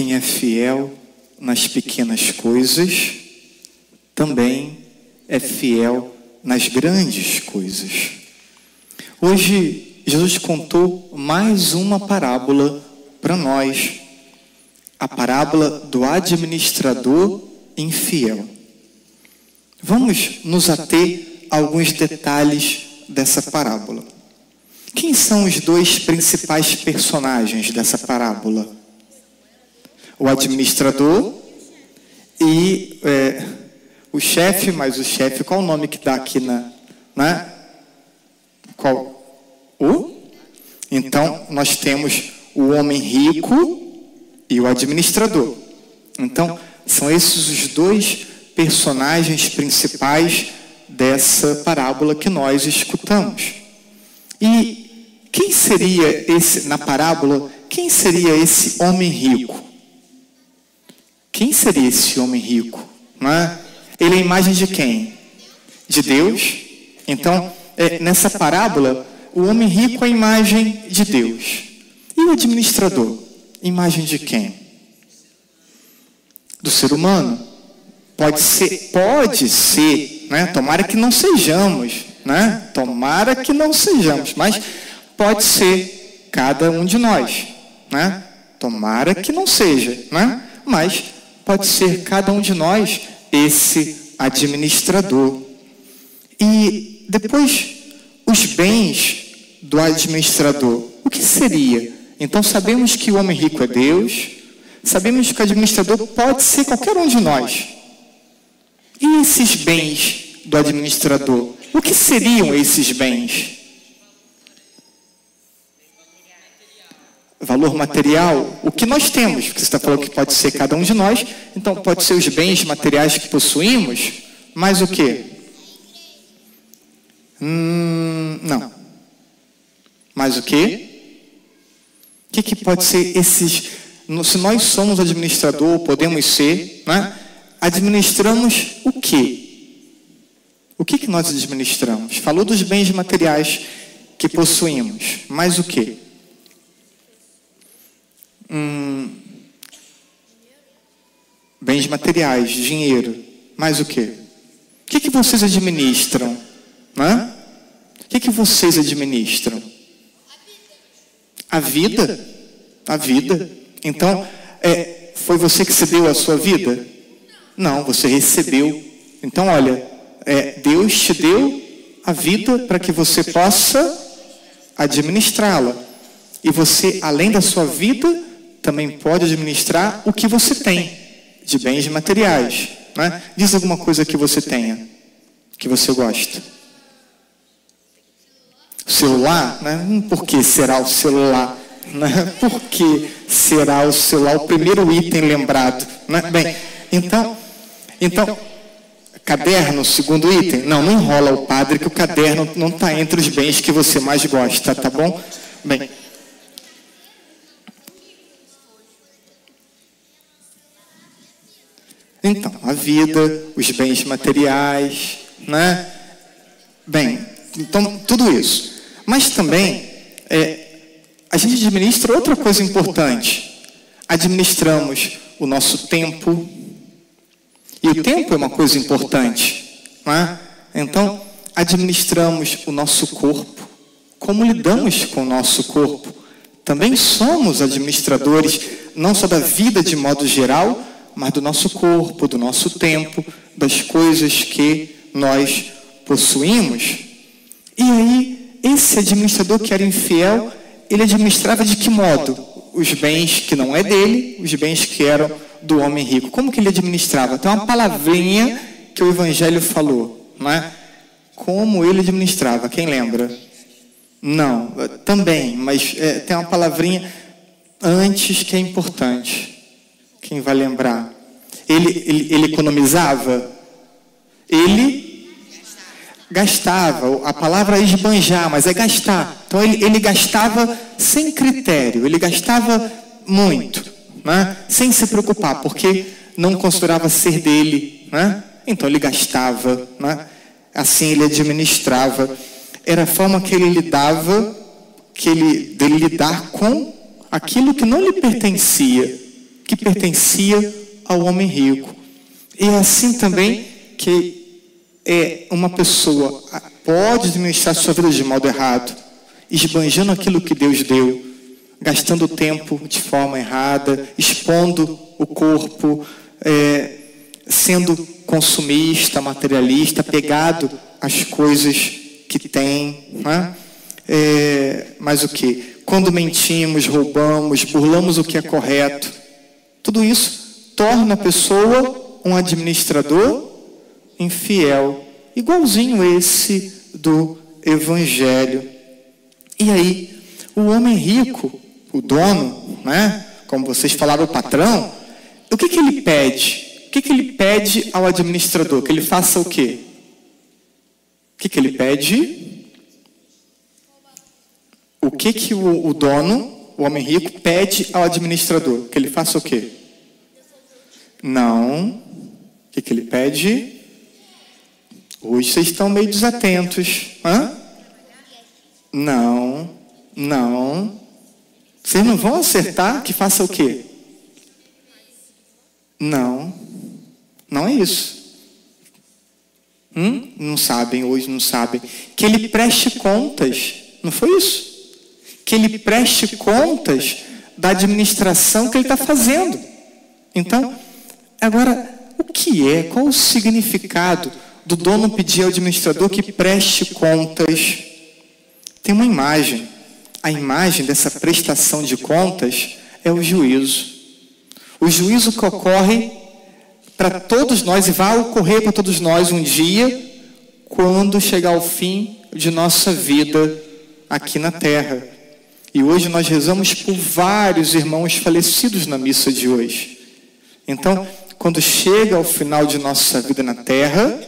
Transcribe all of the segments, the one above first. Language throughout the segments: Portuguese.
Quem é fiel nas pequenas coisas, também é fiel nas grandes coisas. Hoje, Jesus contou mais uma parábola para nós, a parábola do administrador infiel. Vamos nos ater a alguns detalhes dessa parábola. Quem são os dois principais personagens dessa parábola? O administrador e é, o chefe, mas o chefe, qual o nome que dá aqui na. Né? Qual? O? Então, nós temos o homem rico e o administrador. Então, são esses os dois personagens principais dessa parábola que nós escutamos. E quem seria esse, na parábola, quem seria esse homem rico? Quem seria esse homem rico? Não é? Ele é a imagem de quem? De Deus. Então, é, nessa parábola, o homem rico é a imagem de Deus. E o administrador? Imagem de quem? Do ser humano. Pode ser, pode ser, né? Tomara que não sejamos, né? Tomara que não sejamos, mas pode ser cada um de nós, né? Tomara que não seja, né? Mas pode ser cada um de nós esse administrador. E depois os bens do administrador. O que seria? Então sabemos que o homem rico é Deus, sabemos que o administrador pode ser qualquer um de nós. E esses bens do administrador? O que seriam esses bens? Valor material, o que nós temos, porque você está falando que pode ser cada um de nós, então pode ser os bens materiais que possuímos, mas o que? Hum, não. Mas o que? O que, que pode ser esses. Se nós somos administrador, podemos ser, né? administramos o quê? O que, que nós administramos? Falou dos bens materiais que possuímos, mas o que? Hum, bens materiais, dinheiro, mais o que? O que, que vocês administram? Né? O que, que vocês administram? A vida. A vida. Então, é, foi você que se deu a sua vida? Não, você recebeu. Então, olha, é, Deus te deu a vida para que você possa administrá-la. E você, além da sua vida, também pode administrar o que você tem de bens materiais. Né? Diz alguma coisa que você tenha, que você gosta. Celular, né? Hum, por que será o celular? Né? Por que será o celular o primeiro item lembrado? Né? Bem, então, então, caderno, segundo item? Não, não enrola o padre que o caderno não está entre os bens que você mais gosta, tá bom? Bem, Então, a vida, os bens materiais, né? Bem, então tudo isso. Mas também é, a gente administra outra coisa importante. Administramos o nosso tempo. E o tempo é uma coisa importante. Né? Então, administramos o nosso corpo. Como lidamos com o nosso corpo? Também somos administradores, não só da vida de modo geral, mas do nosso corpo, do nosso tempo, das coisas que nós possuímos. E aí, esse administrador que era infiel, ele administrava de que modo? Os bens que não é dele, os bens que eram do homem rico. Como que ele administrava? Tem uma palavrinha que o Evangelho falou, não é? Como ele administrava, quem lembra? Não, também, mas é, tem uma palavrinha antes que é importante. Quem vai lembrar? Ele, ele, ele economizava? Ele gastava. A palavra é esbanjar, mas é gastar. Então ele, ele gastava sem critério, ele gastava muito, né? sem se preocupar, porque não considerava ser dele. Né? Então ele gastava, né? assim ele administrava. Era a forma que ele lidava, que ele, dele lidar com aquilo que não lhe pertencia que pertencia ao homem rico. E é assim também que é uma pessoa pode administrar sua vida de modo errado, esbanjando aquilo que Deus deu, gastando tempo de forma errada, expondo o corpo, é, sendo consumista, materialista, pegado às coisas que tem. Né? É, mas o que? Quando mentimos, roubamos, burlamos o que é correto, tudo isso torna a pessoa um administrador infiel, igualzinho esse do Evangelho. E aí, o homem rico, o dono, né? como vocês falaram, o patrão, o que, que ele pede? O que, que ele pede ao administrador? Que ele faça o quê? O que, que ele pede? O que, que o, o dono, o homem rico, pede ao administrador? Que ele faça o quê? Não. O que, que ele pede? Hoje vocês estão meio desatentos. Hã? Não, não. Vocês não vão acertar que faça o quê? Não, não é isso. Hum? Não sabem, hoje não sabem. Que ele preste contas, não foi isso? Que ele preste contas da administração que ele está fazendo. Então, agora, o que é, qual o significado do dono pedir ao administrador que preste contas? Tem uma imagem. A imagem dessa prestação de contas é o juízo. O juízo que ocorre para todos nós e vai ocorrer para todos nós um dia, quando chegar o fim de nossa vida aqui na terra. E hoje nós rezamos por vários irmãos falecidos na missa de hoje. Então, quando chega ao final de nossa vida na terra,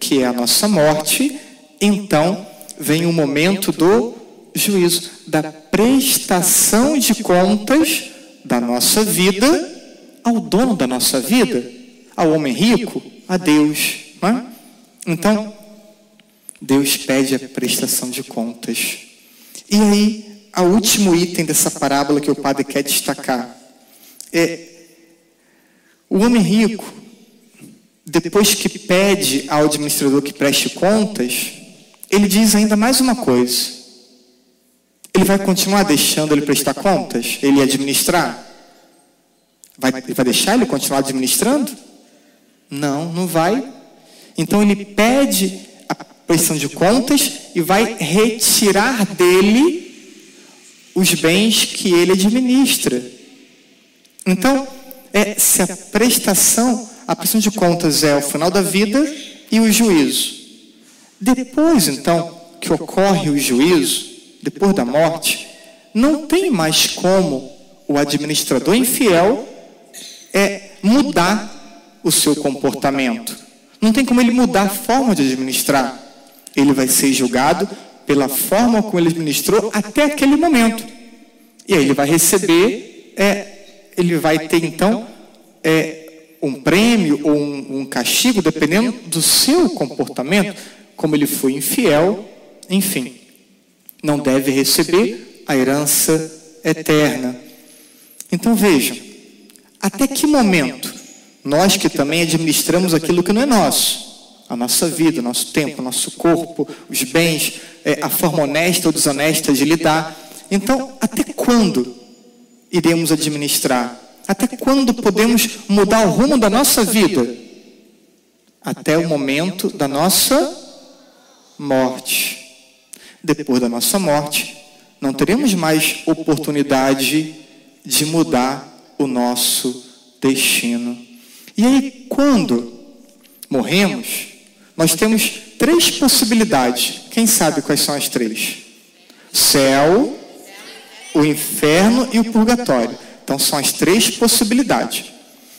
que é a nossa morte, então vem o momento do juízo, da prestação de contas da nossa vida ao dono da nossa vida ao homem rico? A Deus. É? Então, Deus pede a prestação de contas. E aí, o último item dessa parábola que o padre quer destacar é o homem rico, depois que pede ao administrador que preste contas, ele diz ainda mais uma coisa. Ele vai continuar deixando ele prestar contas? Ele administrar? Vai, vai deixar ele continuar administrando? Não, não vai. Então ele pede a prestação de contas e vai retirar dele os bens que ele administra. Então, é, se a prestação, a prestação de contas é o final da vida e o juízo. Depois, então, que ocorre o juízo, depois da morte, não tem mais como o administrador infiel é mudar o seu comportamento. Não tem como ele mudar a forma de administrar. Ele vai ser julgado pela forma como ele administrou até aquele momento. E aí ele vai receber, é, ele vai ter então é, um prêmio ou um, um castigo, dependendo do seu comportamento, como ele foi infiel, enfim. Não deve receber a herança eterna. Então vejam, até que momento nós que também administramos aquilo que não é nosso, a nossa vida, o nosso tempo, o nosso corpo, os bens, é, a forma honesta ou desonesta de lidar. Então, até quando iremos administrar? Até quando podemos mudar o rumo da nossa vida? Até o momento da nossa morte. Depois da nossa morte, não teremos mais oportunidade de mudar o nosso destino. E aí, quando morremos, nós temos três possibilidades. Quem sabe quais são as três? Céu, o inferno e o purgatório. Então, são as três possibilidades.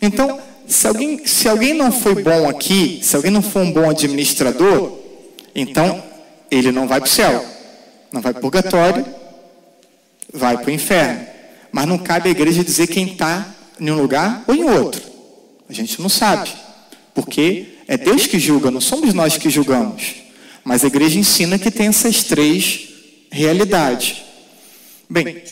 Então, se alguém, se alguém não foi bom aqui, se alguém não for um bom administrador, então ele não vai para o céu, não vai para o purgatório, vai para o inferno. Mas não cabe à igreja dizer quem está em um lugar ou em outro. A gente não sabe. Porque é Deus que julga, não somos nós que julgamos. Mas a igreja ensina que tem essas três realidades. Bem,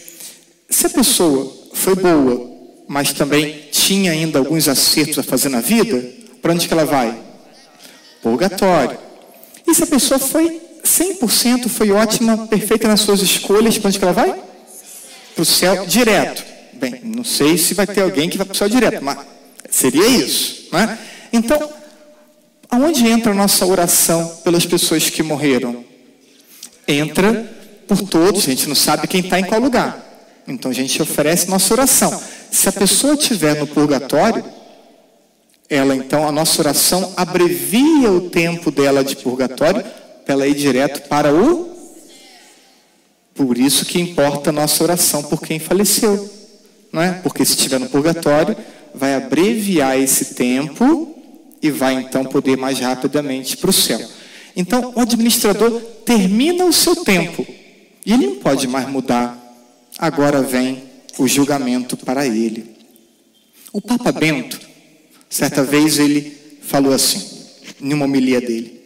se a pessoa foi boa mas também tinha ainda alguns acertos a fazer na vida, para onde que ela vai? Purgatório. E se a pessoa foi 100%, foi ótima, perfeita nas suas escolhas, para onde que ela vai? Para o céu direto. Bem, não sei se vai ter alguém que vai para o céu direto, mas seria isso. Né? Então, aonde entra a nossa oração pelas pessoas que morreram? Entra por todos, a gente não sabe quem está em qual lugar. Então a gente oferece nossa oração. Se a pessoa estiver no purgatório, ela então, a nossa oração abrevia o tempo dela de purgatório para ela ir direto para o. Por isso que importa a nossa oração por quem faleceu. Não é? Porque se estiver no purgatório, vai abreviar esse tempo e vai então poder mais rapidamente para o céu. Então, o administrador termina o seu tempo e ele não pode mais mudar. Agora vem o julgamento para ele. O Papa Bento, certa vez, ele falou assim, em uma homilia dele: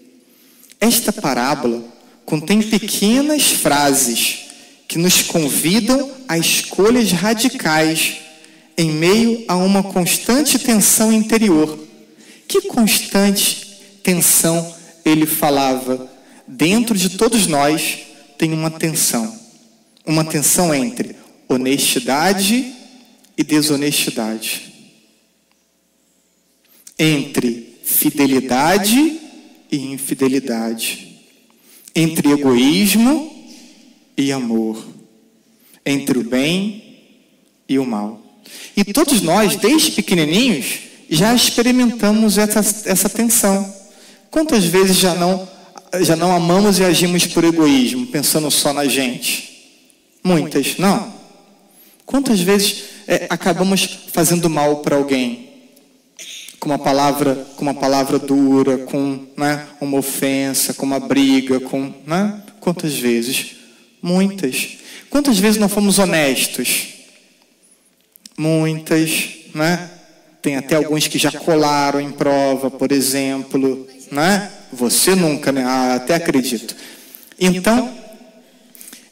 Esta parábola contém pequenas frases que nos convidam a escolhas radicais em meio a uma constante tensão interior. Que constante tensão ele falava dentro de todos nós tem uma tensão. Uma tensão entre honestidade e desonestidade. Entre fidelidade e infidelidade. Entre egoísmo e amor. Entre o bem e o mal. E todos nós, desde pequenininhos, já experimentamos essa, essa tensão. Quantas vezes já não já não amamos e agimos por egoísmo, pensando só na gente? Muitas, não. Quantas vezes é, acabamos fazendo mal para alguém? Com uma palavra, com uma palavra dura, com né, uma ofensa, com uma briga, com, né? Quantas vezes? Muitas. Quantas vezes não fomos honestos? Muitas, né? Tem até alguns que já colaram em prova, por exemplo, né? Você nunca, né? Ah, até acredito. Então,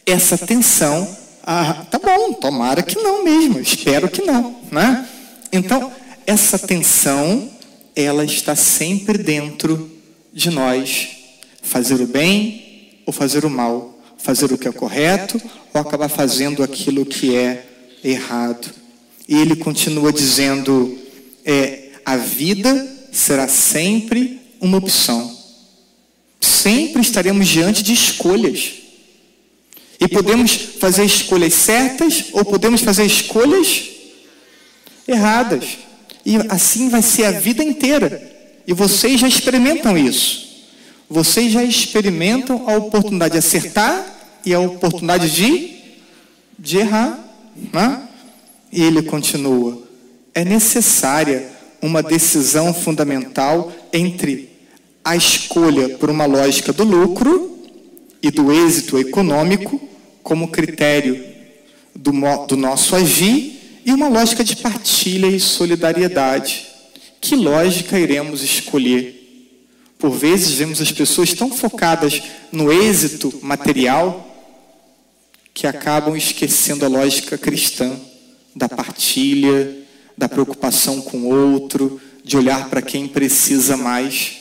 essa tensão, ah, tá bom, tomara que não mesmo, espero que não, né? Então, essa tensão, ela está sempre dentro de nós. Fazer o bem ou fazer o mal, fazer o que é correto ou acabar fazendo aquilo que é errado. E ele continua dizendo: é, a vida será sempre uma opção sempre estaremos diante de escolhas. E podemos fazer escolhas certas ou podemos fazer escolhas erradas. E assim vai ser a vida inteira. E vocês já experimentam isso. Vocês já experimentam a oportunidade de acertar e a oportunidade de, de errar. Né? E ele continua: é necessária uma decisão fundamental entre a escolha por uma lógica do lucro e do êxito econômico como critério do, do nosso agir e uma lógica de partilha e solidariedade. Que lógica iremos escolher? Por vezes vemos as pessoas tão focadas no êxito material que acabam esquecendo a lógica cristã da partilha, da preocupação com o outro, de olhar para quem precisa mais.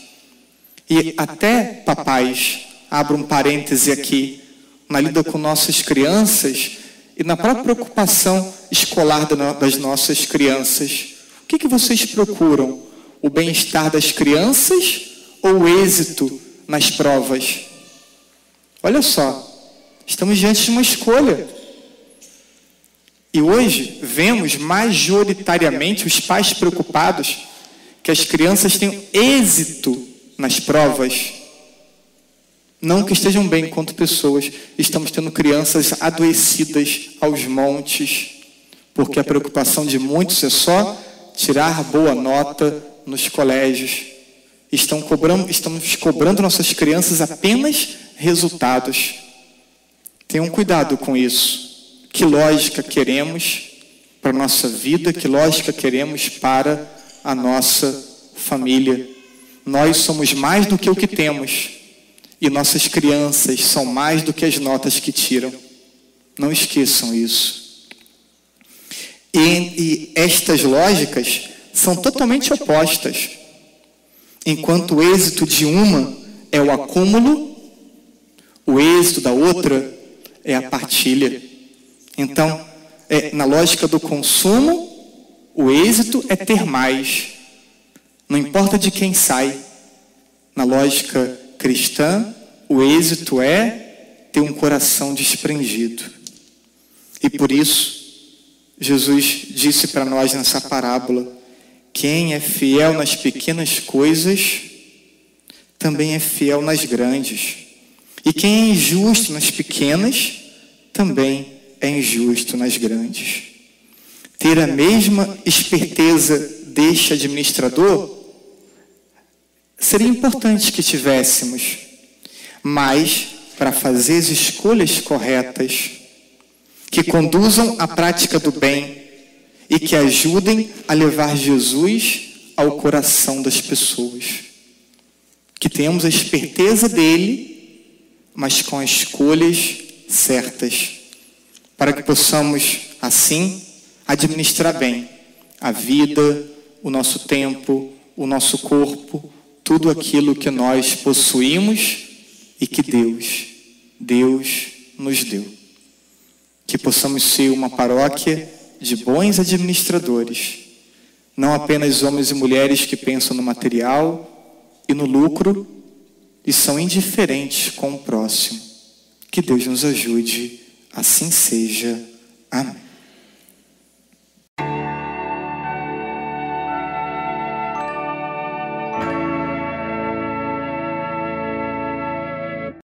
E até, papais, abro um parêntese aqui, na lida com nossas crianças e na própria preocupação escolar das nossas crianças. O que, que vocês procuram? O bem-estar das crianças ou o êxito nas provas? Olha só, estamos diante de uma escolha. E hoje vemos majoritariamente os pais preocupados que as crianças tenham êxito nas provas, não que estejam bem enquanto pessoas, estamos tendo crianças adoecidas aos montes, porque a preocupação de muitos é só tirar boa nota nos colégios. Estão cobrando, estamos cobrando nossas crianças apenas resultados. Tenham cuidado com isso. Que lógica queremos para a nossa vida, que lógica queremos para a nossa família. Nós somos mais do que o que temos. E nossas crianças são mais do que as notas que tiram. Não esqueçam isso. E, e estas lógicas são totalmente opostas. Enquanto o êxito de uma é o acúmulo, o êxito da outra é a partilha. Então, é, na lógica do consumo, o êxito é ter mais. Não importa de quem sai. Na lógica cristã, o êxito é ter um coração desprendido. E por isso, Jesus disse para nós nessa parábola: quem é fiel nas pequenas coisas, também é fiel nas grandes. E quem é injusto nas pequenas, também é injusto nas grandes. Ter a mesma esperteza deste administrador seria importante que tivéssemos, mas para fazer as escolhas corretas, que conduzam à prática do bem e que ajudem a levar Jesus ao coração das pessoas. Que tenhamos a esperteza dele, mas com as escolhas certas, para que possamos, assim, administrar bem a vida, o nosso tempo, o nosso corpo, tudo aquilo que nós possuímos e que Deus, Deus nos deu. Que possamos ser uma paróquia de bons administradores, não apenas homens e mulheres que pensam no material e no lucro e são indiferentes com o próximo. Que Deus nos ajude, assim seja. Amém.